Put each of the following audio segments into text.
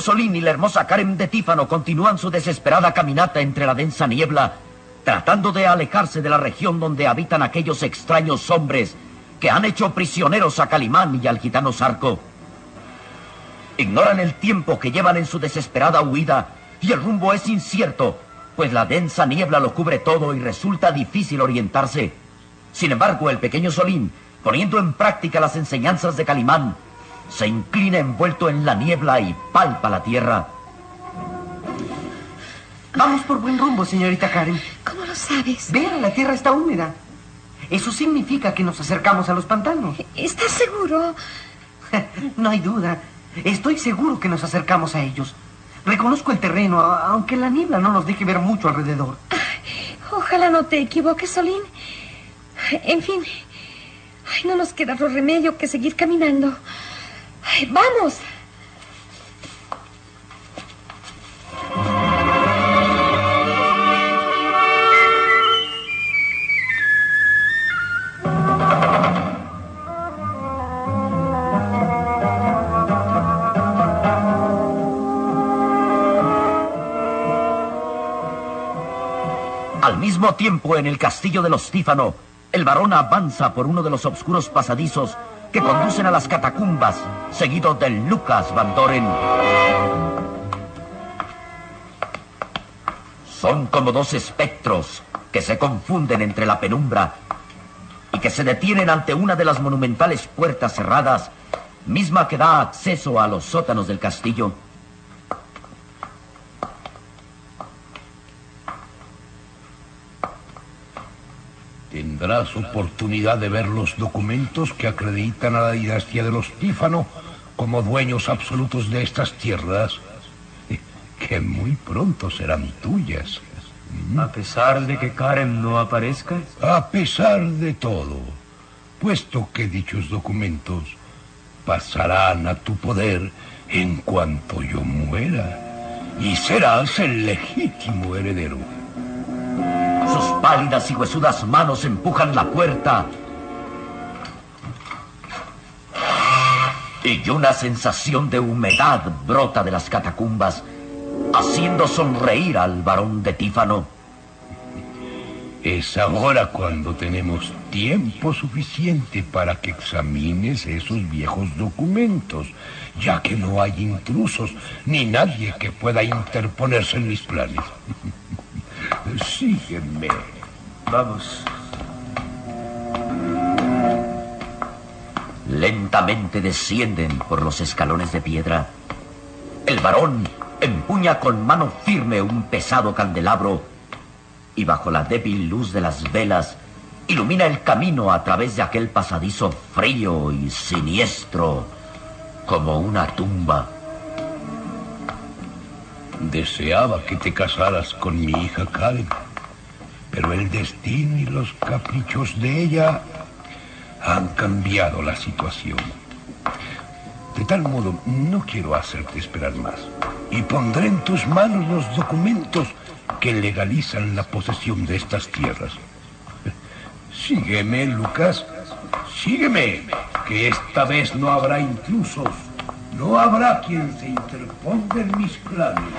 Solín y la hermosa Karen de Tífano continúan su desesperada caminata entre la densa niebla, tratando de alejarse de la región donde habitan aquellos extraños hombres que han hecho prisioneros a Calimán y al gitano Sarco. Ignoran el tiempo que llevan en su desesperada huida y el rumbo es incierto, pues la densa niebla lo cubre todo y resulta difícil orientarse. Sin embargo, el pequeño Solín, poniendo en práctica las enseñanzas de Calimán, se inclina envuelto en la niebla y palpa la tierra. Vamos por buen rumbo, señorita Karen. ¿Cómo lo sabes? Vean, la tierra está húmeda. Eso significa que nos acercamos a los pantanos. ¿Estás seguro? no hay duda. Estoy seguro que nos acercamos a ellos. Reconozco el terreno, aunque la niebla no nos deje ver mucho alrededor. ojalá no te equivoques, Solín. En fin, no nos queda otro remedio que seguir caminando. ¡Vamos! Al mismo tiempo, en el castillo de los Tífano, el varón avanza por uno de los oscuros pasadizos que conducen a las catacumbas, seguido de Lucas Van Doren. Son como dos espectros que se confunden entre la penumbra y que se detienen ante una de las monumentales puertas cerradas, misma que da acceso a los sótanos del castillo. Tendrás oportunidad de ver los documentos que acreditan a la dinastía de los Tífano como dueños absolutos de estas tierras, que muy pronto serán tuyas. ¿A pesar de que Karen no aparezca? A pesar de todo, puesto que dichos documentos pasarán a tu poder en cuanto yo muera, y serás el legítimo heredero. Pálidas y huesudas manos empujan la puerta. Y una sensación de humedad brota de las catacumbas, haciendo sonreír al varón de Tífano. Es ahora cuando tenemos tiempo suficiente para que examines esos viejos documentos, ya que no hay intrusos ni nadie que pueda interponerse en mis planes. Sígueme. Vamos. Lentamente descienden por los escalones de piedra. El varón empuña con mano firme un pesado candelabro y bajo la débil luz de las velas ilumina el camino a través de aquel pasadizo frío y siniestro como una tumba. Deseaba que te casaras con mi hija Karen, pero el destino y los caprichos de ella han cambiado la situación. De tal modo, no quiero hacerte esperar más. Y pondré en tus manos los documentos que legalizan la posesión de estas tierras. Sígueme, Lucas. Sígueme, que esta vez no habrá intrusos. No habrá quien se interponga en mis planes.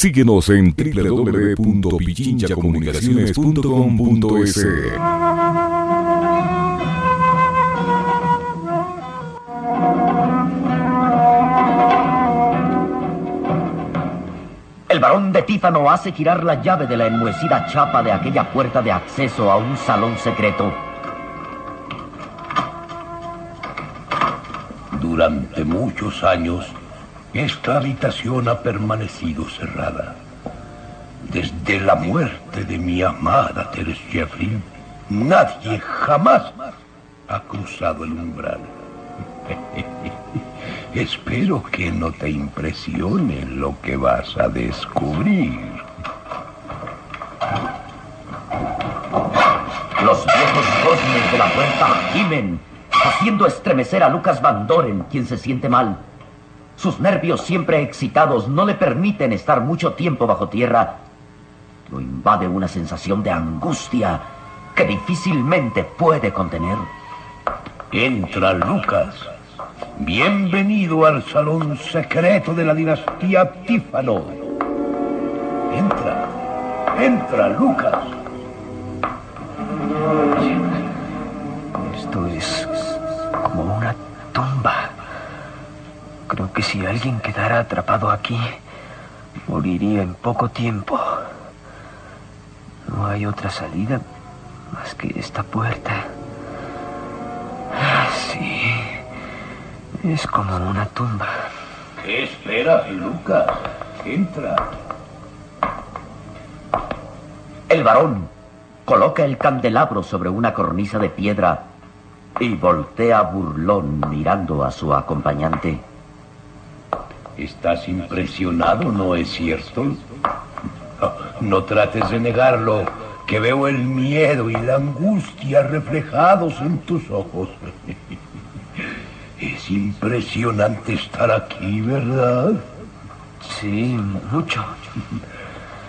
Síguenos en www.pichinchacomunicaciones.com.es. De Tífano hace girar la llave de la enmohecida chapa de aquella puerta de acceso a un salón secreto. Durante muchos años, esta habitación ha permanecido cerrada. Desde la muerte de mi amada Teres Jeffrey, nadie jamás ha cruzado el umbral. Espero que no te impresione lo que vas a descubrir. Los viejos goznes de la puerta gimen, haciendo estremecer a Lucas Van Doren, quien se siente mal. Sus nervios siempre excitados no le permiten estar mucho tiempo bajo tierra. Lo invade una sensación de angustia que difícilmente puede contener. Entra, Lucas. Bienvenido al salón secreto de la dinastía Tífano. Entra, entra, Lucas. Esto es como una tumba. Creo que si alguien quedara atrapado aquí, moriría en poco tiempo. No hay otra salida más que esta puerta. Es como una tumba. ¿Qué esperas, Lucas? Entra. El varón coloca el candelabro sobre una cornisa de piedra y voltea burlón mirando a su acompañante. ¿Estás impresionado, no es cierto? No, no trates de negarlo, que veo el miedo y la angustia reflejados en tus ojos. Es impresionante estar aquí, ¿verdad? Sí, mucho.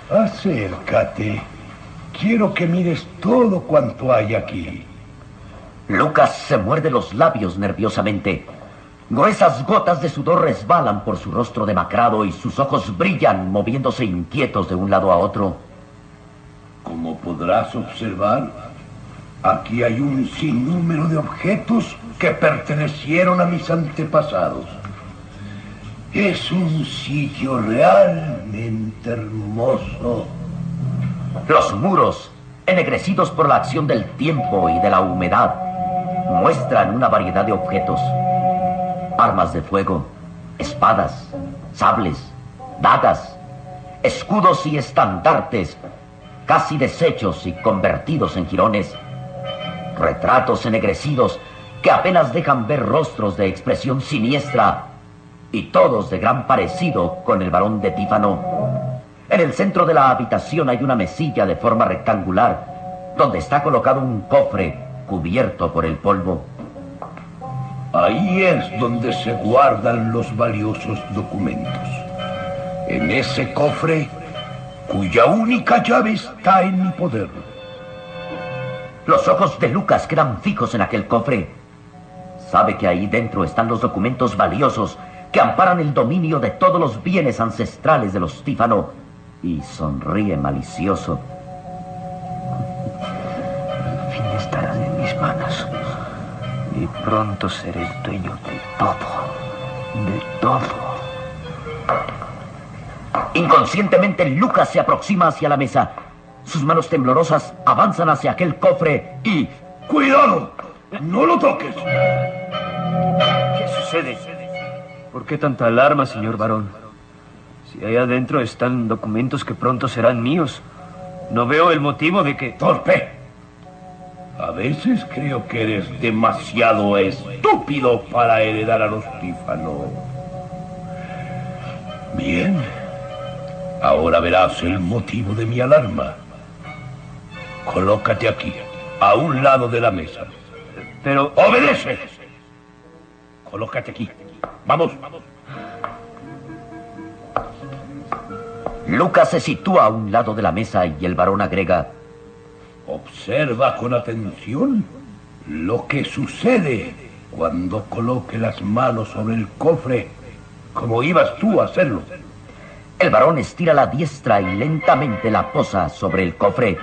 Acércate. Quiero que mires todo cuanto hay aquí. Lucas se muerde los labios nerviosamente. Gruesas gotas de sudor resbalan por su rostro demacrado y sus ojos brillan moviéndose inquietos de un lado a otro. Como podrás observar, aquí hay un sinnúmero de objetos que pertenecieron a mis antepasados. Es un sitio realmente hermoso. Los muros, ennegrecidos por la acción del tiempo y de la humedad, muestran una variedad de objetos. Armas de fuego, espadas, sables, dagas, escudos y estandartes, casi deshechos y convertidos en jirones, retratos ennegrecidos que apenas dejan ver rostros de expresión siniestra y todos de gran parecido con el varón de Tífano. En el centro de la habitación hay una mesilla de forma rectangular donde está colocado un cofre cubierto por el polvo. Ahí es donde se guardan los valiosos documentos. En ese cofre, cuya única llave está en mi poder. Los ojos de Lucas quedan fijos en aquel cofre. Sabe que ahí dentro están los documentos valiosos que amparan el dominio de todos los bienes ancestrales de los Tífano y sonríe malicioso. Al fin estarán en mis manos y pronto seré el dueño de todo, de todo. Inconscientemente Lucas se aproxima hacia la mesa. Sus manos temblorosas avanzan hacia aquel cofre y... ¡Cuidado! ¡No lo toques! ¿Qué sucede? ¿Por qué tanta alarma, señor varón? Si ahí adentro están documentos que pronto serán míos, no veo el motivo de que... ¡Torpe! A veces creo que eres demasiado estúpido para heredar a los Tífano. Bien. Ahora verás el motivo de mi alarma. Colócate aquí, a un lado de la mesa. Pero... ¡Obedece! Colócate aquí. Vamos. Lucas se sitúa a un lado de la mesa y el varón agrega... Observa con atención lo que sucede cuando coloque las manos sobre el cofre, como ibas tú a hacerlo. El varón estira la diestra y lentamente la posa sobre el cofre.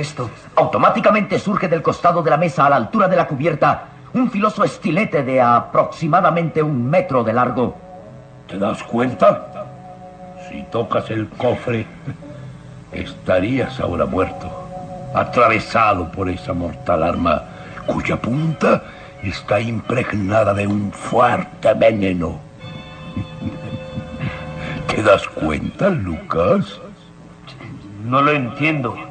Es esto? Automáticamente surge del costado de la mesa a la altura de la cubierta un filoso estilete de aproximadamente un metro de largo. ¿Te das cuenta? Si tocas el cofre, estarías ahora muerto, atravesado por esa mortal arma cuya punta está impregnada de un fuerte veneno. ¿Te das cuenta, Lucas? No lo entiendo.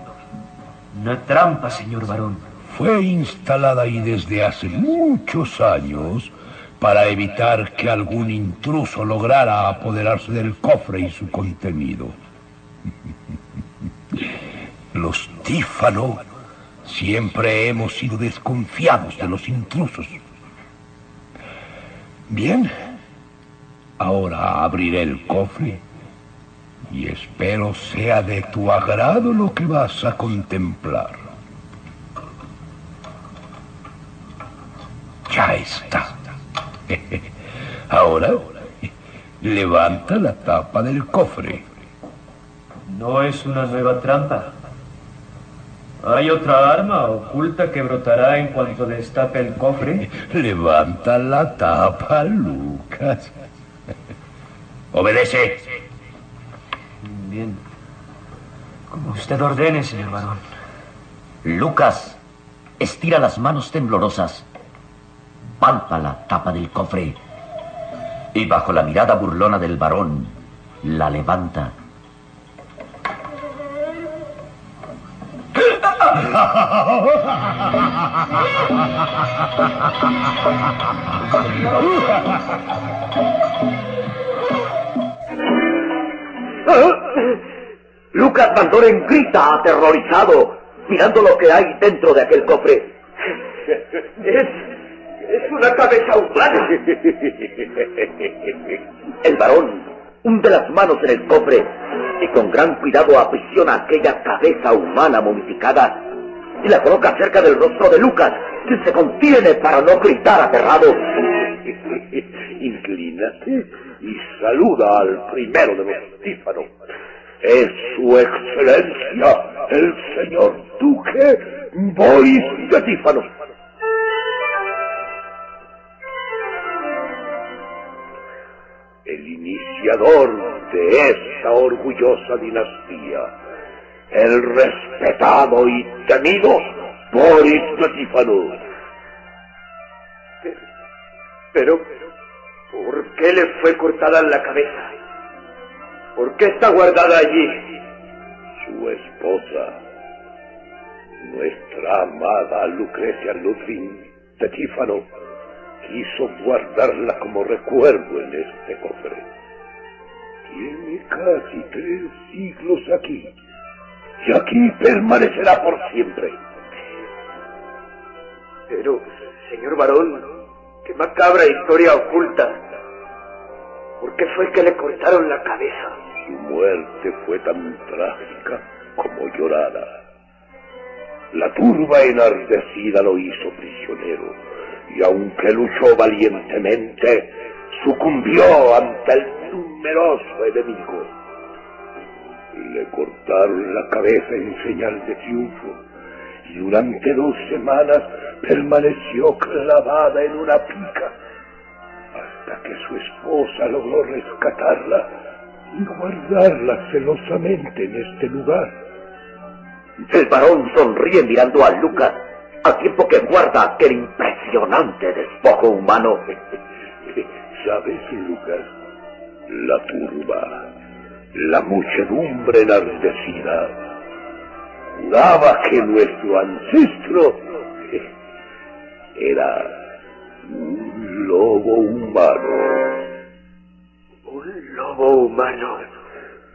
Una trampa, señor varón. Fue instalada ahí desde hace muchos años para evitar que algún intruso lograra apoderarse del cofre y su contenido. Los Tífano siempre hemos sido desconfiados de los intrusos. Bien, ahora abriré el cofre y espero sea de tu agrado lo que vas a contemplar. Ya está. Ahora, levanta la tapa del cofre. No es una nueva trampa. ¿Hay otra arma oculta que brotará en cuanto destape el cofre? Levanta la tapa, Lucas. Obedece. Como usted ordene, señor varón. Lucas estira las manos temblorosas, palpa la tapa del cofre y bajo la mirada burlona del varón la levanta. Lucas Van grita aterrorizado, mirando lo que hay dentro de aquel cofre. Es, es una cabeza humana. El varón hunde las manos en el cofre y con gran cuidado aprisiona aquella cabeza humana momificada y la coloca cerca del rostro de Lucas, que se contiene para no gritar aterrado. Inclínate y saluda al primero de los tífanos. Es su excelencia, el señor duque Boris de. El iniciador de esta orgullosa dinastía el respetado y temido Boris Natífano. Pero, ¿por qué le fue cortada la cabeza? ¿Por qué está guardada allí? Su esposa, nuestra amada Lucrecia Ludwig Tetífano, quiso guardarla como recuerdo en este cofre. Tiene casi tres siglos aquí, y aquí permanecerá por siempre. Pero, señor varón, qué macabra historia oculta. ¿Por qué fue que le cortaron la cabeza? Su muerte fue tan trágica como llorada. La turba enardecida lo hizo prisionero, y aunque luchó valientemente, sucumbió ante el numeroso enemigo. Le cortaron la cabeza en señal de triunfo, y durante dos semanas permaneció clavada en una pica, hasta que su esposa logró rescatarla y guardarla celosamente en este lugar. El varón sonríe mirando a Lucas, al tiempo que guarda aquel impresionante despojo humano. ¿Sabes, Lucas? La turba, la muchedumbre enardecida, juraba que nuestro ancestro era un lobo humano. ¿Un lobo humano?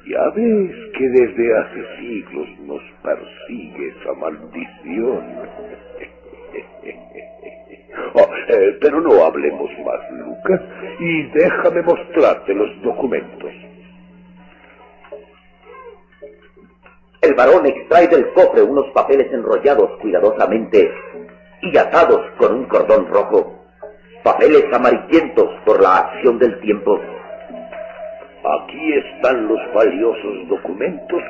Ya ves que desde hace siglos nos persigue esa maldición. Oh, eh, pero no hablemos más, Lucas, y déjame mostrarte los documentos. El varón extrae del cofre unos papeles enrollados cuidadosamente y atados con un cordón rojo, papeles amarillentos por la acción del tiempo. Aquí están los valiosos documentos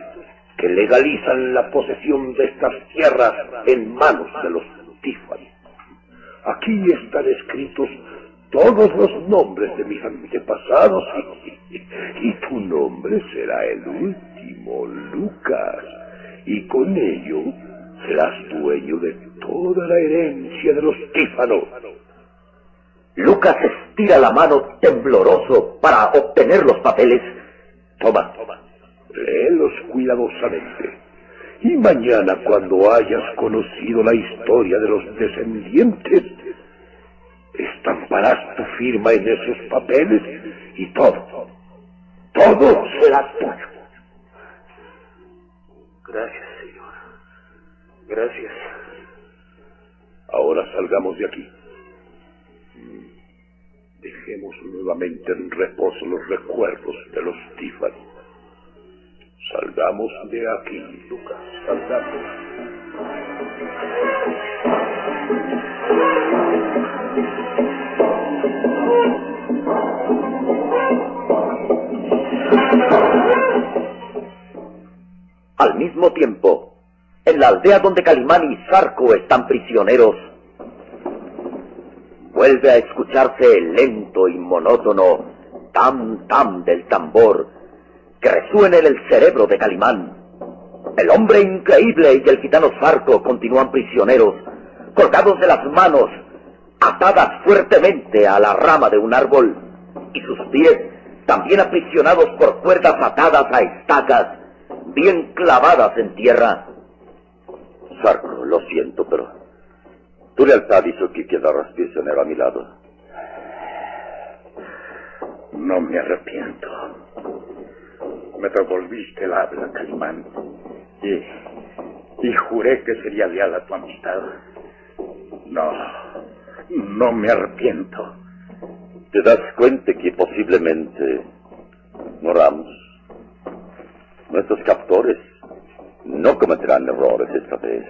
que legalizan la posesión de estas tierras en manos de los Tífani. Aquí están escritos todos los nombres de mis antepasados y, tu nombre será el último, Lucas, y con ello serás dueño de toda la herencia de los Tífano. Lucas estira la mano tembloroso para obtener los papeles. Toma, toma, léelos cuidadosamente. Y mañana cuando hayas conocido la historia de los descendientes, estamparás tu firma en esos papeles y todo, todo será tuyo. Gracias, señor. Gracias. Ahora salgamos de aquí. Dejemos nuevamente en reposo los recuerdos de los Tiffany. Salgamos de aquí, Lucas, salgamos. Al mismo tiempo, en la aldea donde Calimán y Zarco están prisioneros, vuelve a escucharse el lento y monótono tam tam del tambor que resuena en el cerebro de Calimán. El hombre increíble y el gitano Zarco continúan prisioneros, colgados de las manos, atadas fuertemente a la rama de un árbol, y sus pies también aprisionados por cuerdas atadas a estacas, bien clavadas en tierra. Zarco, lo siento, pero tu lealtad hizo que quedaras prisionero a mi lado. No me arrepiento. Me devolviste el habla, Calimán. Y, y juré que sería leal a tu amistad. No, no me arrepiento. ¿Te das cuenta que posiblemente moramos? Nuestros captores no cometerán errores esta vez.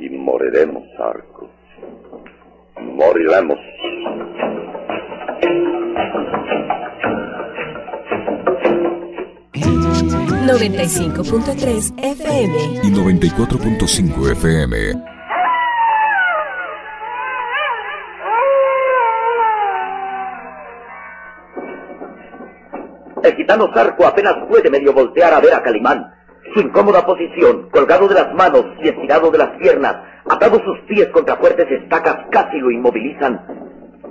Y moriremos, Arco. Moriremos. ...95.3 FM... ...y 94.5 FM... El gitano Zarco apenas puede medio voltear a ver a Calimán. Su incómoda posición, colgado de las manos y estirado de las piernas, atados sus pies contra fuertes estacas, casi lo inmovilizan.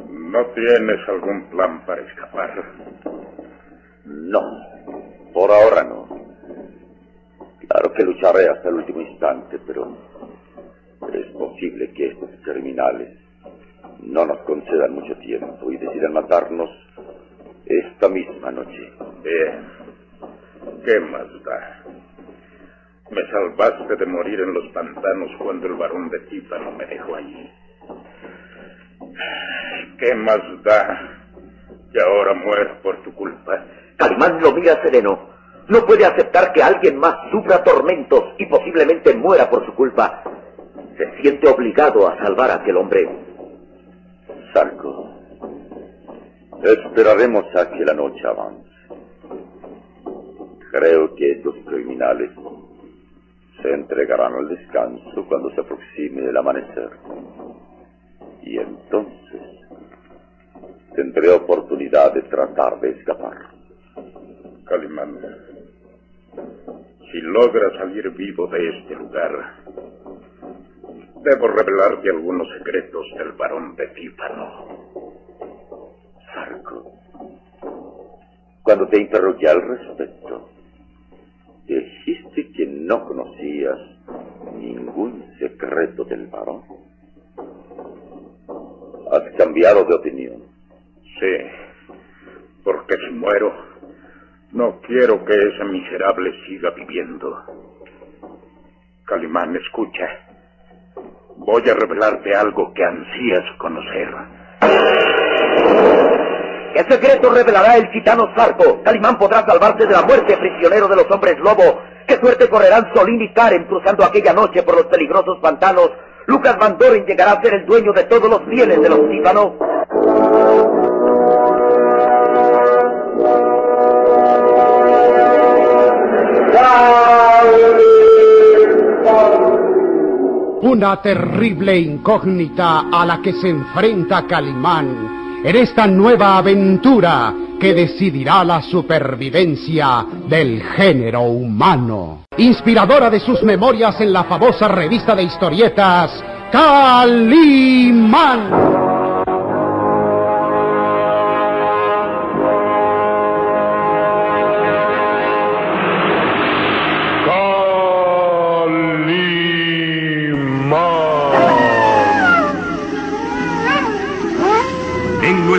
¿No tienes algún plan para escapar? No, por ahora no. Claro que lucharé hasta el último instante, pero es posible que estos criminales no nos concedan mucho tiempo y decidan matarnos esta misma noche. Bien. ¿Qué más da? Me salvaste de morir en los pantanos cuando el varón de no me dejó allí. ¿Qué más da que ahora muero por tu culpa? Calimán lo mira sereno. No puede aceptar que alguien más sufra tormentos y posiblemente muera por su culpa. Se siente obligado a salvar a aquel hombre. Sarco, esperaremos a que la noche avance. Creo que estos criminales se entregarán al descanso cuando se aproxime el amanecer. Y entonces tendré oportunidad de tratar de escapar. Calimán, si logras salir vivo de este lugar, debo revelarte algunos secretos del varón de Tífano. Sarco, cuando te interrogué al respecto, dijiste que no conocías ningún secreto del varón. Has cambiado de opinión. Sí, porque si muero, no quiero que ese miserable siga viviendo. Calimán, escucha. Voy a revelarte algo que ansías conocer. ¿Qué secreto revelará el gitano Zarco? Calimán podrá salvarse de la muerte prisionero de los hombres lobo. ¿Qué suerte correrán Solín y Karen cruzando aquella noche por los peligrosos pantanos? Lucas Van Doren llegará a ser el dueño de todos los bienes de los tímpanos. Una terrible incógnita a la que se enfrenta Calimán en esta nueva aventura que decidirá la supervivencia del género humano. Inspiradora de sus memorias en la famosa revista de historietas Calimán.